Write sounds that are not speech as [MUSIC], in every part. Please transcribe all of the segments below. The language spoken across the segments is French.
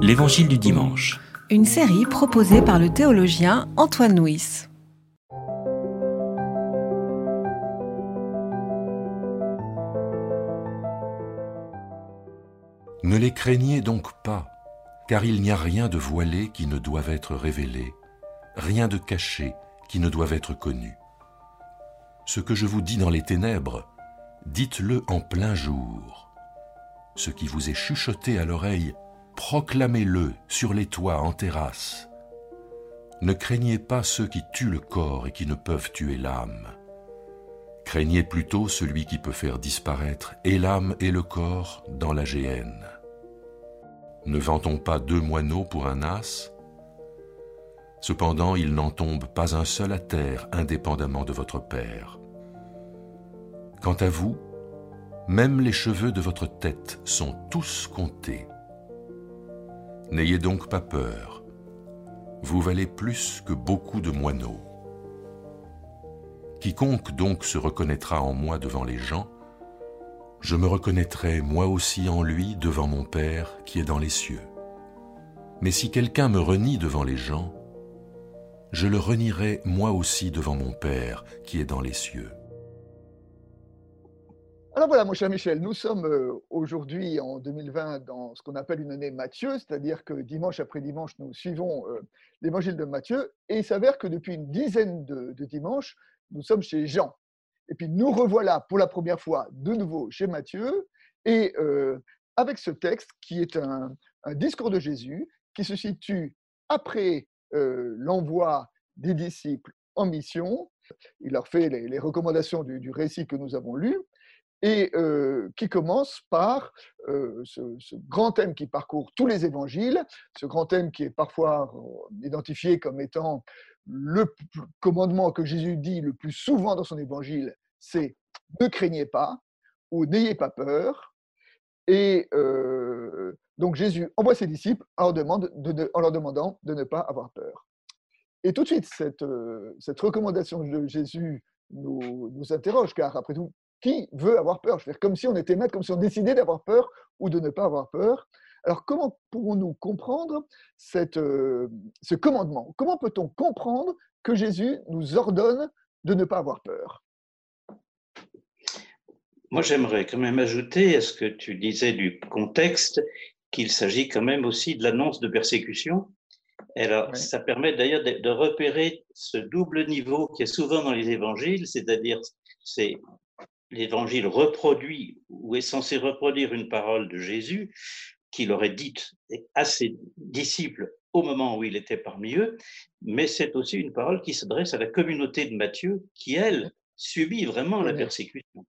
L'Évangile du dimanche. Une série proposée par le théologien Antoine Nuis. Ne les craignez donc pas, car il n'y a rien de voilé qui ne doive être révélé, rien de caché qui ne doive être connu. Ce que je vous dis dans les ténèbres, dites-le en plein jour. Ce qui vous est chuchoté à l'oreille, proclamez-le sur les toits en terrasse. Ne craignez pas ceux qui tuent le corps et qui ne peuvent tuer l'âme. Craignez plutôt celui qui peut faire disparaître et l'âme et le corps dans la géhenne. Ne vend-on pas deux moineaux pour un as Cependant, il n'en tombe pas un seul à terre indépendamment de votre Père. Quant à vous, même les cheveux de votre tête sont tous comptés. N'ayez donc pas peur, vous valez plus que beaucoup de moineaux. Quiconque donc se reconnaîtra en moi devant les gens, je me reconnaîtrai moi aussi en lui devant mon Père qui est dans les cieux. Mais si quelqu'un me renie devant les gens, je le renierai moi aussi devant mon Père qui est dans les cieux. Alors voilà, mon cher Michel, nous sommes euh, aujourd'hui en 2020 dans ce qu'on appelle une année Matthieu, c'est-à-dire que dimanche après dimanche, nous suivons euh, l'évangile de Matthieu, et il s'avère que depuis une dizaine de, dimanches, nous sommes chez Jean. Et puis nous revoilà pour la première fois de nouveau chez Matthieu, et euh, avec ce texte qui est un, discours de Jésus qui se situe après l'envoi des disciples en mission. Il leur fait les, recommandations du récit que nous avons lu et qui commence par ce, grand thème qui parcourt tous les évangiles, ce grand thème qui est parfois identifié comme étant le commandement que Jésus dit le plus souvent dans son évangile, c'est ne craignez pas ou n'ayez pas peur. Et donc Jésus envoie ses disciples en leur, demandant de ne pas avoir peur. Et tout de suite, cette, recommandation de Jésus nous interroge, car après tout, qui veut avoir peur Je veux dire, comme si on était maître, comme si on décidait d'avoir peur ou de ne pas avoir peur. Alors, comment pourrons-nous comprendre cette, euh, ce commandement? Comment peut-on comprendre que Jésus nous ordonne de ne pas avoir peur? Moi, j'aimerais quand même ajouter à ce que tu disais du contexte qu'il s'agit quand même aussi de l'annonce de persécution. Alors, ça permet d'ailleurs de, de repérer ce double niveau qui est souvent dans les évangiles, c'est-à-dire c'est l'évangile reproduit ou est censé reproduire une parole de Jésus qu'il aurait dite à ses disciples au moment où il était parmi eux, mais c'est aussi une parole qui s'adresse à la communauté de Matthieu qui, elle, subit vraiment la persécution.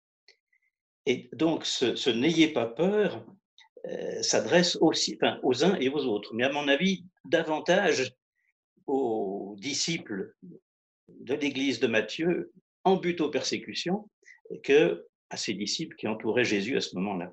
Et donc, ce, n'ayez pas peur euh, s'adresse aussi enfin, aux uns et aux autres, mais à mon avis, davantage aux disciples de l'église de Matthieu en but aux persécutions que à ses disciples qui entouraient Jésus à ce moment-là.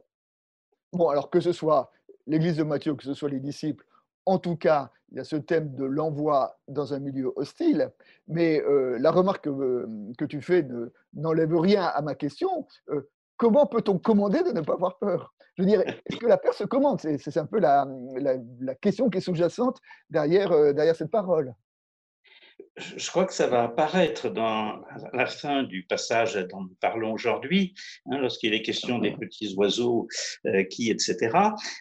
Bon, alors que ce soit l'église de Matthieu, que ce soit les disciples, en tout cas, il y a ce thème de l'envoi dans un milieu hostile, mais euh, la remarque que, que tu fais n'enlève rien à ma question. Euh, comment peut-on commander de ne pas avoir peur? Je veux dire, est-ce que la peur se commande? C'est un peu la, question qui est sous-jacente euh, derrière cette parole je crois que ça va apparaître dans la fin du passage dont nous parlons aujourd'hui, hein, lorsqu'il est question des petits oiseaux euh, qui, etc.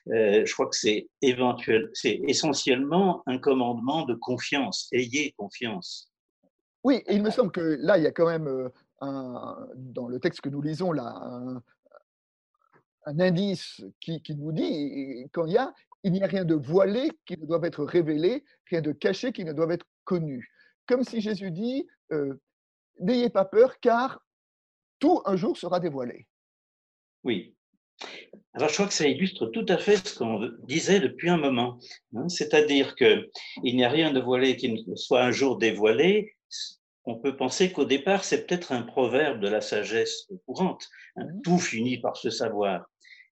Euh, je crois que c'est éventuel, c'est essentiellement un commandement de confiance. Ayez confiance. Oui, et il me semble que là, il y a quand même euh, un, dans le texte que nous lisons là un, un indice qui, qui, nous dit quand il y a il n'y a rien de voilé qui ne doit être révélé, rien de caché qui ne doit être connu comme si Jésus dit euh, N'ayez pas peur, car tout un jour sera dévoilé. Oui. Alors je crois que ça illustre tout à fait ce qu'on disait depuis un moment. Hein. C'est-à-dire qu'il n'y a rien de voilé qui ne soit un jour dévoilé. On peut penser qu'au départ, c'est peut-être un proverbe de la sagesse courante. Hein. Mmh. Tout finit par se savoir.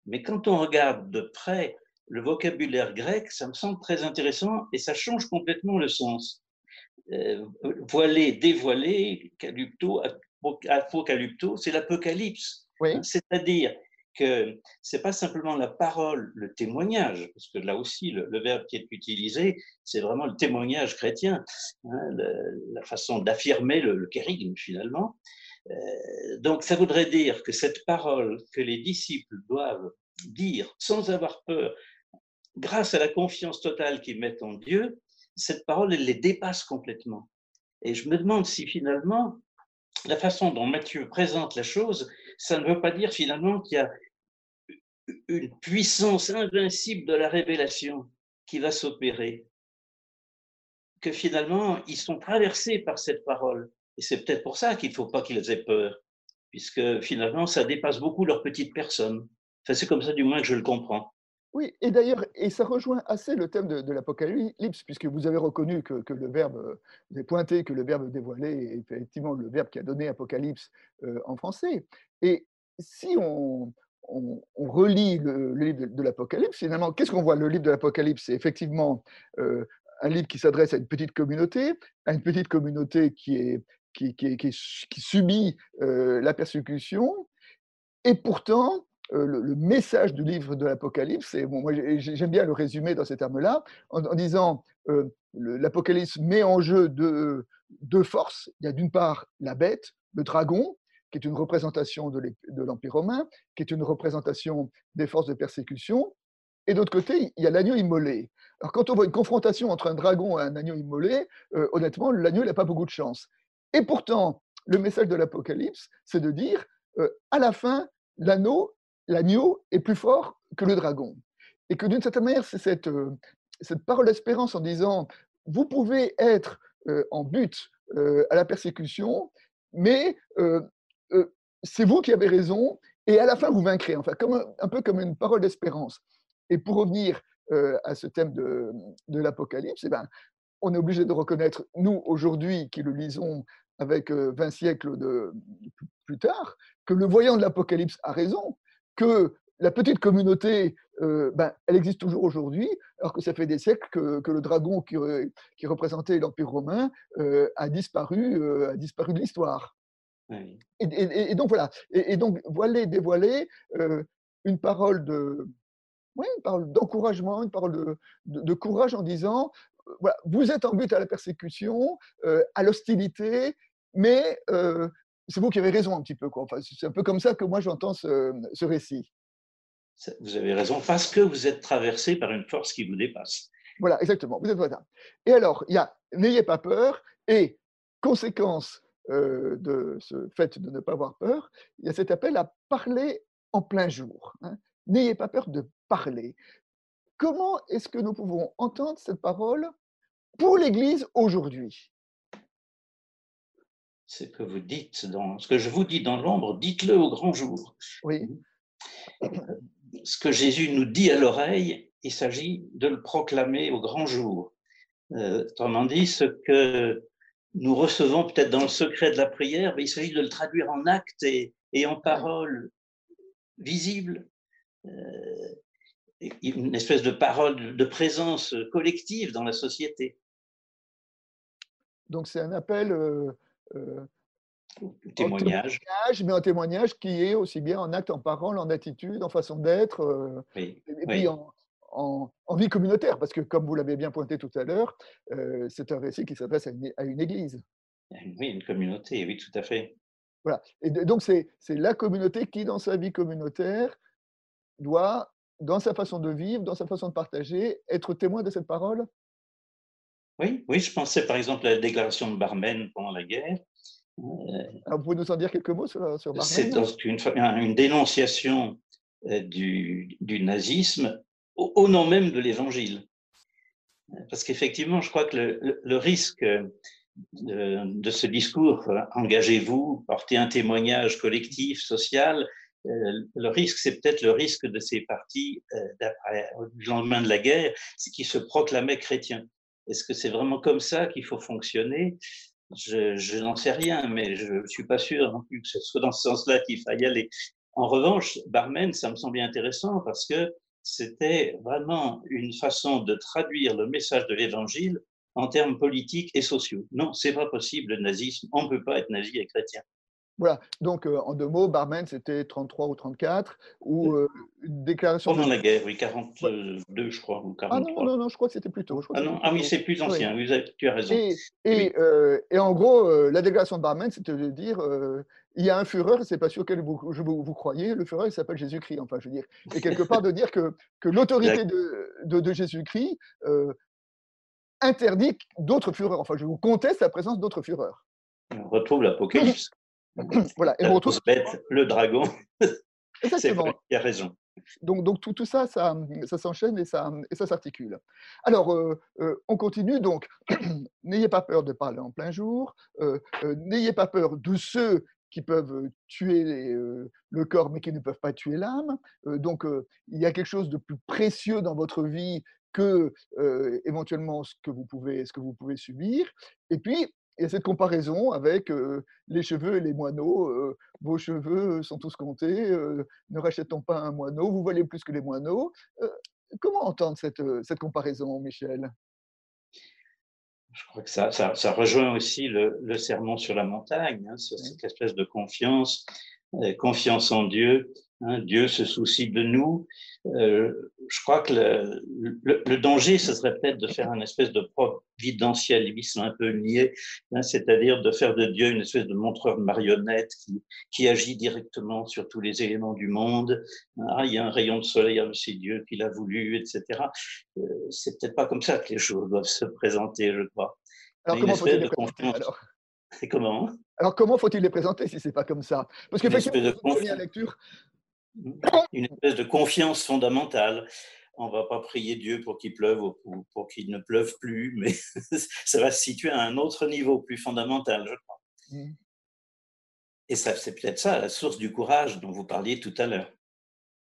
Mais quand on regarde de près le vocabulaire grec, ça me semble très intéressant et ça change complètement le sens. Euh, voilé, dévoilé, calypto, apocalypto, c'est l'apocalypse. Oui. C'est-à-dire que c'est pas simplement la parole, le témoignage, parce que là aussi, le, verbe qui est utilisé, c'est vraiment le témoignage chrétien, hein, la façon d'affirmer le, le finalement. Euh, donc, ça voudrait dire que cette parole que les disciples doivent dire sans avoir peur, grâce à la confiance totale qu'ils mettent en Dieu, cette parole, elle les dépasse complètement. Et je me demande si finalement, la façon dont Matthieu présente la chose, ça ne veut pas dire finalement qu'il y a une puissance invincible de la révélation qui va s'opérer. Que finalement, ils sont traversés par cette parole. Et c'est peut-être pour ça qu'il ne faut pas qu'ils aient peur, puisque finalement, ça dépasse beaucoup leur petite personne. Enfin, c'est comme ça du moins que je le comprends. Oui, et d'ailleurs, et ça rejoint assez le thème de, l'Apocalypse, puisque vous avez reconnu que, le verbe, vous avez pointé que le verbe dévoilé est effectivement le verbe qui a donné Apocalypse euh, en français. Et si on, on, relit le, livre de, l'Apocalypse, finalement, qu'est-ce qu'on voit? Le livre de l'Apocalypse, c'est effectivement euh, un livre qui s'adresse à une petite communauté, à une petite communauté qui, est, qui, qui, subit euh, la persécution, et pourtant, euh, le, message du livre de l'Apocalypse, et bon, moi j'aime bien le résumer dans ces termes-là, en, disant euh, l'Apocalypse met en jeu deux, forces. Il y a d'une part la bête, le dragon, qui est une représentation de l'Empire romain, qui est une représentation des forces de persécution, et d'autre côté, il y a l'agneau immolé. Alors quand on voit une confrontation entre un dragon et un agneau immolé, euh, honnêtement, l'agneau n'a pas beaucoup de chance. Et pourtant, le message de l'Apocalypse, c'est de dire, à la fin, l'anneau l'agneau est plus fort que le dragon. Et que d'une certaine manière, c'est cette, euh, cette parole d'espérance en disant, vous pouvez être euh, en but euh, à la persécution, mais c'est vous qui avez raison, et à la fin, vous vaincrez. Enfin, comme un, peu comme une parole d'espérance. Et pour revenir à ce thème de, de l'Apocalypse, eh ben, on est obligé de reconnaître, nous, aujourd'hui, qui le lisons avec 20 siècles de, plus tard, que le voyant de l'Apocalypse a raison, que la petite communauté, euh, ben, elle existe toujours aujourd'hui, alors que ça fait des siècles que, le dragon qui, qui représentait l'Empire romain euh, a, disparu, euh, a disparu de l'histoire. Et, donc voilà, et, donc voiler, dévoiler une parole de, une parole d'encouragement, une parole de, de, courage en disant, voilà, vous êtes en but à la persécution, à l'hostilité, mais c'est vous qui avez raison un petit peu. Quoi. Enfin, c'est un peu comme ça que moi j'entends ce, récit. Vous avez raison, parce que vous êtes traversé par une force qui vous dépasse. Voilà, exactement. Vous êtes voilà. Et alors, il y a n'ayez pas peur, et conséquence euh, de ce fait de ne pas avoir peur, il y a cet appel à parler en plein jour. Hein. N'ayez pas peur de parler. Comment est-ce que nous pouvons entendre cette parole pour l'Église aujourd'hui? Ce que vous dites, dans, ce que je vous dis dans l'ombre, dites-le au grand jour. Oui. Ce que Jésus nous dit à l'oreille, il s'agit de le proclamer au grand jour. Euh, autrement dit, ce que nous recevons peut-être dans le secret de la prière, mais il s'agit de le traduire en actes et, en paroles visibles. Euh, une espèce de parole de présence collective dans la société. Donc c'est un appel euh, euh, témoignage. mais un témoignage qui est aussi bien en acte, en parole, en attitude, en façon d'être, euh, et, puis en, vie communautaire, parce que comme vous l'avez bien pointé tout à l'heure, euh, c'est un récit qui s'adresse à, une église. Oui, une communauté, oui, tout à fait. Voilà. Et donc c'est la communauté qui, dans sa vie communautaire, doit, dans sa façon de vivre, dans sa façon de partager, être témoin de cette parole? Oui, oui, je pensais par exemple à la déclaration de Barmen pendant la guerre. Euh, vous pouvez nous en dire quelques mots sur, sur C'est une, une, dénonciation euh, du, du nazisme au, nom même de l'Évangile. Parce qu'effectivement, je crois que le, le, risque de, de, ce discours, engagez-vous, portez un témoignage collectif, social, euh, le risque, c'est peut-être le risque de ces partis, du lendemain de la guerre, c'est qu'ils se proclamaient chrétiens. Est-ce que c'est vraiment comme ça qu'il faut fonctionner? Je, n'en sais rien, mais je ne suis pas sûr plus que ce soit dans ce sens-là qu'il faille aller. En revanche, Barmen, ça me semblait intéressant parce que c'était vraiment une façon de traduire le message de l'Évangile en termes politiques et sociaux. Non, c'est pas possible le nazisme. On ne peut pas être nazi et chrétien. Voilà, donc euh, en deux mots, barman, c'était 33 ou 34, ou euh, une déclaration. Pendant la guerre, oui, 42, je crois, ou 43. Ah non, non, non, je crois que c'était plus tôt. Ah, non, ah oui, c'est plus ancien, tu as raison. Et, et, euh, et en gros, la déclaration de barman, c'était de dire il y a un Führer, c'est pas sûr que vous, vous, vous, croyez, le Führer, il s'appelle Jésus-Christ, enfin, je veux dire. Et quelque part, de dire que, que l'autorité de, de, de Jésus-Christ interdit d'autres Führers. Enfin, je vous conteste la présence d'autres Führers. On retrouve l'Apocalypse. [CLEARS THROAT] voilà, et on retrouve. le dragon. [LAUGHS] Exactement. Il a raison. Donc, donc tout, tout ça, ça, ça s'enchaîne et ça, et ça s'articule. Alors, euh, euh, on continue. Donc, [CLEARS THROAT] n'ayez pas peur de parler en plein jour. Euh, n'ayez pas peur de ceux qui peuvent tuer le corps, mais qui ne peuvent pas tuer l'âme. donc, il y a quelque chose de plus précieux dans votre vie que éventuellement ce que vous pouvez, ce que vous pouvez subir. Et puis, il y a cette comparaison avec les cheveux et les moineaux. vos cheveux sont tous comptés, ne rachetons pas un moineau, vous valez plus que les moineaux. comment entendre cette, cette comparaison, Michel? Je crois que ça, ça, rejoint aussi le, le, sermon sur la montagne, hein, cette espèce de confiance, confiance en Dieu, Hein, Dieu se soucie de nous. Euh, je crois que le, danger, ce serait peut-être de faire un espèce de providentialisme un peu niais, hein, c'est-à-dire de faire de Dieu une espèce de montreur de marionnette qui, qui agit directement sur tous les éléments du monde. Ah, il y a un rayon de soleil, ah, c'est Dieu qui l'a voulu, etc. Euh, c'est peut-être pas comme ça que les choses doivent se présenter, je crois. Alors, comment faut-il les présenter alors? Comment? Alors, comment faut-il les présenter si c'est pas comme ça? Parce qu'effectivement, première lecture, [COUGHS] une espèce de confiance fondamentale. On va pas prier Dieu pour qu'il pleuve ou pour qu'il ne pleuve plus, mais [LAUGHS] ça va se situer à un autre niveau plus fondamental, je crois. Mm. Et ça, c'est peut-être ça, la source du courage dont vous parliez tout à l'heure.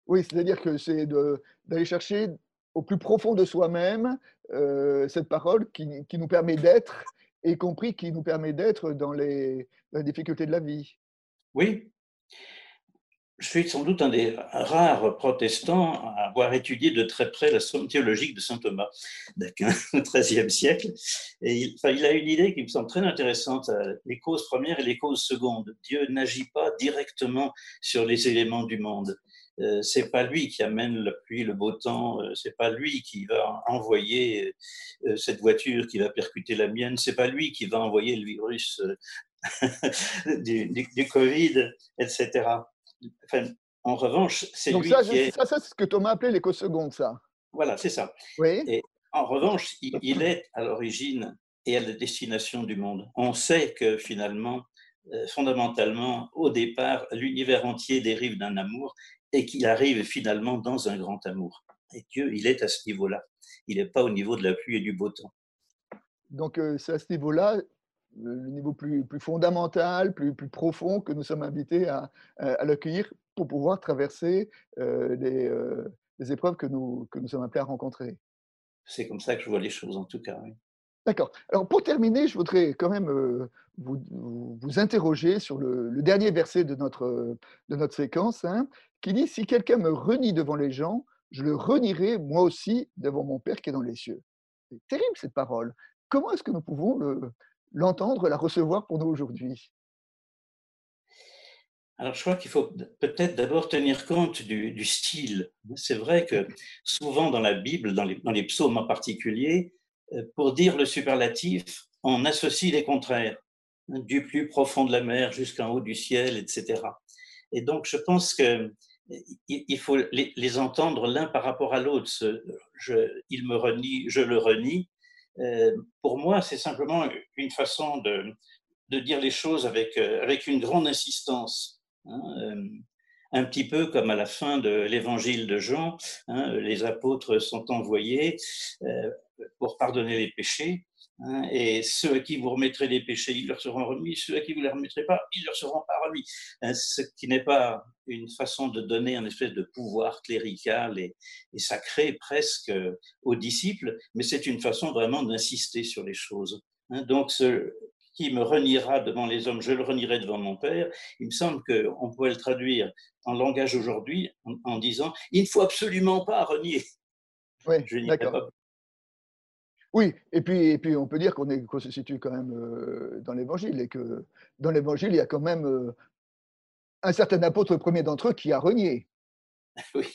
Oui, c'est-à-dire que c'est d'aller chercher au plus profond de soi-même euh, cette parole qui, qui nous permet d'être, y compris qui nous permet d'être dans les, dans les difficultés de la vie. Oui, je suis sans doute un des rares protestants à avoir étudié de très près la somme théologique de saint Thomas d'Aquin au [LAUGHS] XIIIe siècle. Et il, a une idée qui me semble très intéressante euh, les causes premières et les causes secondes. Dieu n'agit pas directement sur les éléments du monde. Euh, c'est pas lui qui amène la pluie, le beau temps. Euh, c'est pas lui qui va envoyer euh, cette voiture qui va percuter la mienne. C'est pas lui qui va envoyer le virus [LAUGHS] du Covid, etc en revanche, c'est lui ça, qui est... Ça, c'est ce que Thomas appelait l'éco-seconde, ça. Voilà, c'est ça. Oui. Et en revanche, il, est à l'origine et à la destination du monde. On sait que finalement, euh, fondamentalement, au départ, l'univers entier dérive d'un amour et qu'il arrive finalement dans un grand amour. Et Dieu, il est à ce niveau-là. Il n'est pas au niveau de la pluie et du beau temps. Donc, euh, c'est à ce niveau-là, le niveau plus, plus fondamental, plus, plus profond que nous sommes invités à, à, l'accueillir pour pouvoir traverser euh, les, euh, les, épreuves que nous, que nous sommes appelés à rencontrer. C'est comme ça que je vois les choses en tout cas. Oui. D'accord. Alors pour terminer, je voudrais quand même euh, vous, vous, interroger sur le, le, dernier verset de notre, de notre séquence, hein, qui dit, Si quelqu'un me renie devant les gens, je le renierai moi aussi devant mon Père qui est dans les cieux. C'est terrible cette parole. Comment est-ce que nous pouvons le, l'entendre, la recevoir pour nous aujourd'hui alors, je crois qu'il faut peut-être d'abord tenir compte du, style. C'est vrai que souvent dans la Bible, dans les, psaumes en particulier, euh, pour dire le superlatif, on associe les contraires, hein, du plus profond de la mer jusqu'en haut du ciel, etc. Et donc, je pense que il faut les entendre l'un par rapport à l'autre. il me renie, je le renie. Euh, pour moi, c'est simplement une façon de, dire les choses avec, euh, une grande insistance. Hein, euh, un petit peu comme à la fin de l'évangile de Jean, hein, les apôtres sont envoyés pour pardonner les péchés. Hein, et ceux à qui vous remettrez les péchés, ils leur seront remis. Ceux à qui vous ne les remettrez pas, ils leur seront pas remis. Hein, ce qui n'est pas une façon de donner un espèce de pouvoir clérical et, sacré presque aux disciples, mais c'est une façon vraiment d'insister sur les choses. Hein, donc, ce qui me reniera devant les hommes, je le renierai devant mon Père. Il me semble qu'on pourrait le traduire en langage aujourd'hui en, disant il ne faut absolument pas renier. Oui, d'accord. Oui, et puis, et puis on peut dire qu'on se situe quand même euh, dans l'Évangile et que dans l'Évangile, il y a quand même euh, un certain apôtre, le premier d'entre eux, qui a renié. [LAUGHS] Oui,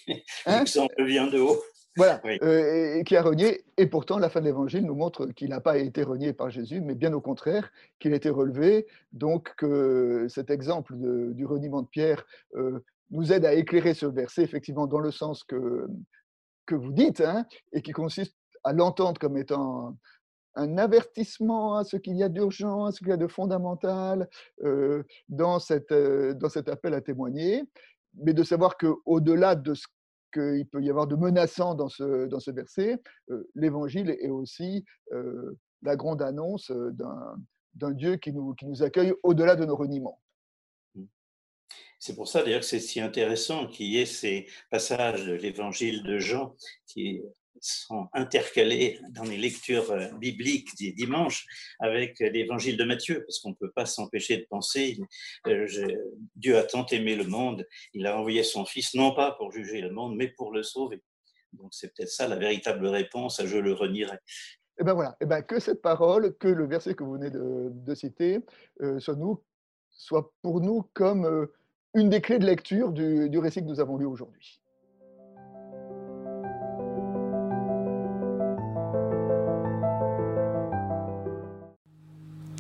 hein l'exemple vient de haut. Voilà, euh, et, qui a renié, et pourtant la fin de l'évangile nous montre qu'il n'a pas été renié par Jésus, mais bien au contraire, qu'il a été relevé. Donc que cet exemple du reniement de Pierre euh, nous aide à éclairer ce verset, effectivement, dans le sens que, que vous dites, hein, et qui consiste à l'entendre comme étant un avertissement à ce qu'il y a d'urgent, à ce qu'il y a de fondamental euh, dans, cette, dans cet appel à témoigner, mais de savoir qu'au-delà de ce qu'il peut y avoir de menaçant dans ce, dans ce verset, l'évangile est aussi la grande annonce d'un Dieu qui nous, qui nous accueille au-delà de nos reniements. Mmh. C'est pour ça d'ailleurs que c'est si intéressant qu'il y ait ces passages de l'évangile de Jean qui sont intercalés dans les lectures euh, bibliques des dimanches avec l'évangile de Matthieu, parce qu'on ne peut pas s'empêcher de penser, euh, Dieu a tant aimé le monde, il a envoyé son Fils, non pas pour juger le monde, mais pour le sauver. Donc c'est peut-être ça la véritable réponse à je le renierai. Et eh ben voilà, et eh ben que cette parole, que le verset que vous venez de, citer, euh, soit, nous, soit pour nous comme une des clés de lecture du récit que nous avons lu aujourd'hui.